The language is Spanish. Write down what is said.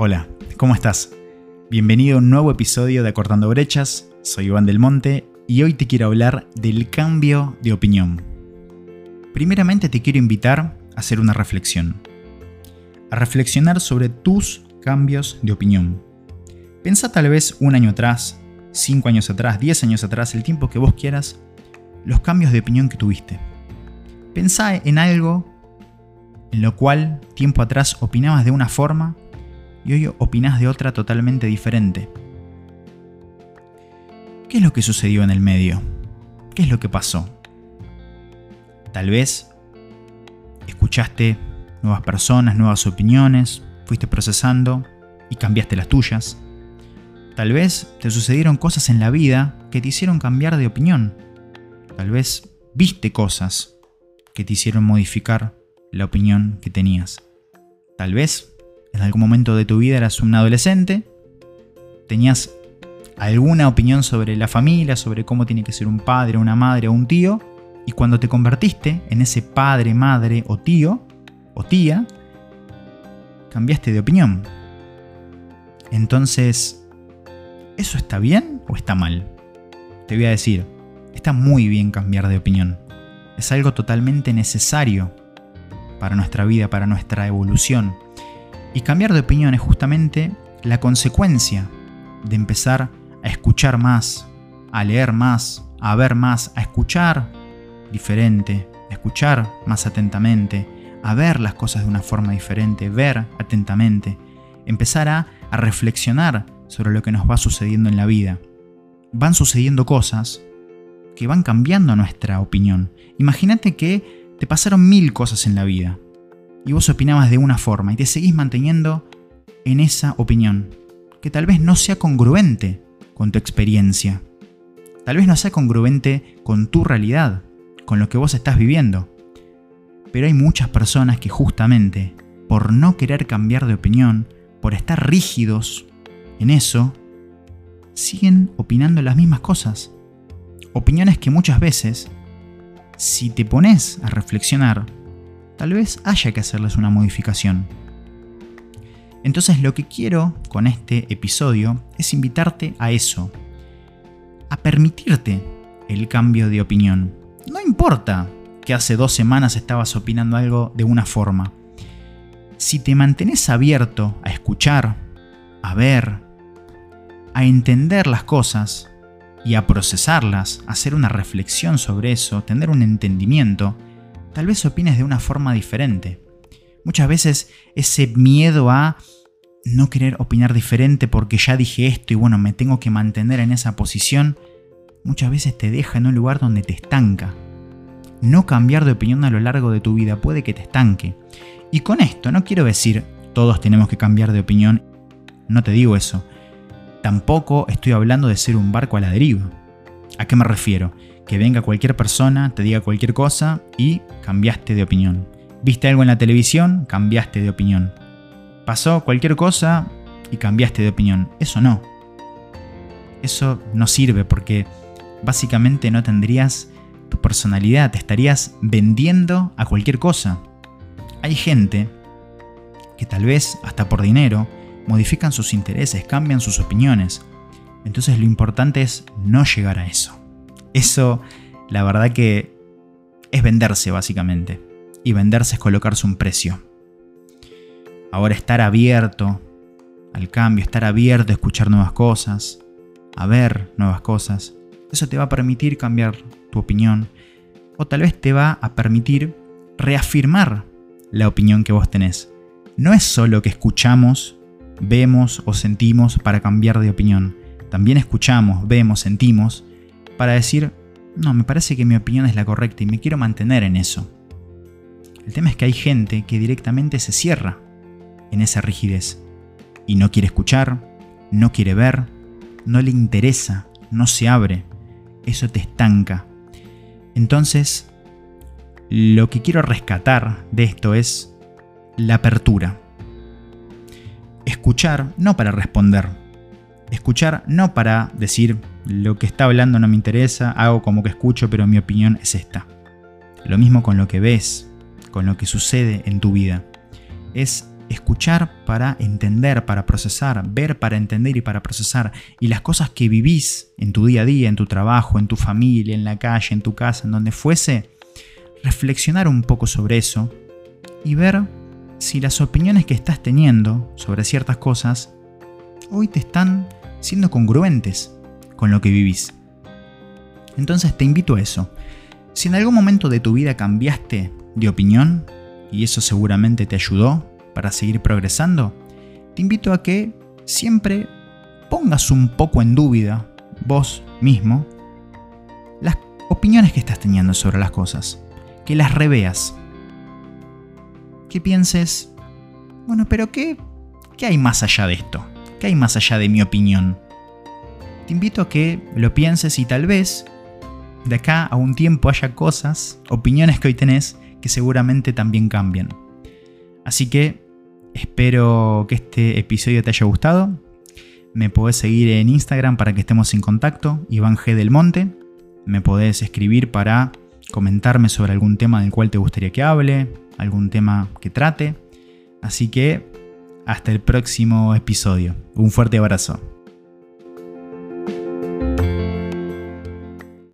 Hola, ¿cómo estás? Bienvenido a un nuevo episodio de Acortando Brechas, soy Iván del Monte y hoy te quiero hablar del cambio de opinión. Primeramente te quiero invitar a hacer una reflexión, a reflexionar sobre tus cambios de opinión. Pensa tal vez un año atrás, cinco años atrás, diez años atrás, el tiempo que vos quieras, los cambios de opinión que tuviste. Pensa en algo en lo cual tiempo atrás opinabas de una forma y hoy opinás de otra totalmente diferente. ¿Qué es lo que sucedió en el medio? ¿Qué es lo que pasó? Tal vez escuchaste nuevas personas, nuevas opiniones, fuiste procesando y cambiaste las tuyas. Tal vez te sucedieron cosas en la vida que te hicieron cambiar de opinión. Tal vez viste cosas que te hicieron modificar la opinión que tenías. Tal vez en algún momento de tu vida eras un adolescente, tenías alguna opinión sobre la familia, sobre cómo tiene que ser un padre, una madre o un tío, y cuando te convertiste en ese padre, madre o tío o tía, cambiaste de opinión. Entonces, ¿eso está bien o está mal? Te voy a decir, está muy bien cambiar de opinión. Es algo totalmente necesario para nuestra vida, para nuestra evolución. Y cambiar de opinión es justamente la consecuencia de empezar a escuchar más, a leer más, a ver más, a escuchar diferente, a escuchar más atentamente, a ver las cosas de una forma diferente, ver atentamente, empezar a, a reflexionar sobre lo que nos va sucediendo en la vida. Van sucediendo cosas que van cambiando nuestra opinión. Imagínate que te pasaron mil cosas en la vida y vos opinabas de una forma y te seguís manteniendo en esa opinión, que tal vez no sea congruente con tu experiencia, tal vez no sea congruente con tu realidad, con lo que vos estás viviendo. Pero hay muchas personas que justamente por no querer cambiar de opinión, por estar rígidos en eso, siguen opinando las mismas cosas. Opiniones que muchas veces, si te pones a reflexionar, tal vez haya que hacerles una modificación. Entonces lo que quiero con este episodio es invitarte a eso, a permitirte el cambio de opinión. No importa que hace dos semanas estabas opinando algo de una forma. Si te mantienes abierto a escuchar, a ver, a entender las cosas y a procesarlas, hacer una reflexión sobre eso, tener un entendimiento, tal vez opines de una forma diferente. Muchas veces ese miedo a no querer opinar diferente porque ya dije esto y bueno, me tengo que mantener en esa posición, muchas veces te deja en un lugar donde te estanca. No cambiar de opinión a lo largo de tu vida puede que te estanque. Y con esto no quiero decir todos tenemos que cambiar de opinión, no te digo eso. Tampoco estoy hablando de ser un barco a la deriva. ¿A qué me refiero? Que venga cualquier persona, te diga cualquier cosa y cambiaste de opinión. Viste algo en la televisión, cambiaste de opinión. Pasó cualquier cosa y cambiaste de opinión. Eso no. Eso no sirve porque básicamente no tendrías tu personalidad, te estarías vendiendo a cualquier cosa. Hay gente que tal vez hasta por dinero modifican sus intereses, cambian sus opiniones. Entonces lo importante es no llegar a eso. Eso, la verdad que es venderse básicamente. Y venderse es colocarse un precio. Ahora estar abierto al cambio, estar abierto a escuchar nuevas cosas, a ver nuevas cosas, eso te va a permitir cambiar tu opinión. O tal vez te va a permitir reafirmar la opinión que vos tenés. No es solo que escuchamos, vemos o sentimos para cambiar de opinión. También escuchamos, vemos, sentimos para decir, no, me parece que mi opinión es la correcta y me quiero mantener en eso. El tema es que hay gente que directamente se cierra en esa rigidez y no quiere escuchar, no quiere ver, no le interesa, no se abre. Eso te estanca. Entonces, lo que quiero rescatar de esto es la apertura. Escuchar no para responder. Escuchar no para decir, lo que está hablando no me interesa, hago como que escucho, pero mi opinión es esta. Lo mismo con lo que ves, con lo que sucede en tu vida. Es escuchar para entender, para procesar, ver para entender y para procesar. Y las cosas que vivís en tu día a día, en tu trabajo, en tu familia, en la calle, en tu casa, en donde fuese, reflexionar un poco sobre eso y ver si las opiniones que estás teniendo sobre ciertas cosas hoy te están siendo congruentes con lo que vivís. Entonces te invito a eso. Si en algún momento de tu vida cambiaste de opinión, y eso seguramente te ayudó para seguir progresando, te invito a que siempre pongas un poco en duda, vos mismo, las opiniones que estás teniendo sobre las cosas, que las reveas, que pienses, bueno, pero ¿qué, qué hay más allá de esto? ¿Qué hay más allá de mi opinión? Te invito a que lo pienses y tal vez de acá a un tiempo haya cosas, opiniones que hoy tenés, que seguramente también cambian. Así que espero que este episodio te haya gustado. Me podés seguir en Instagram para que estemos en contacto, Iván G. del Monte. Me podés escribir para comentarme sobre algún tema del cual te gustaría que hable, algún tema que trate. Así que hasta el próximo episodio. Un fuerte abrazo.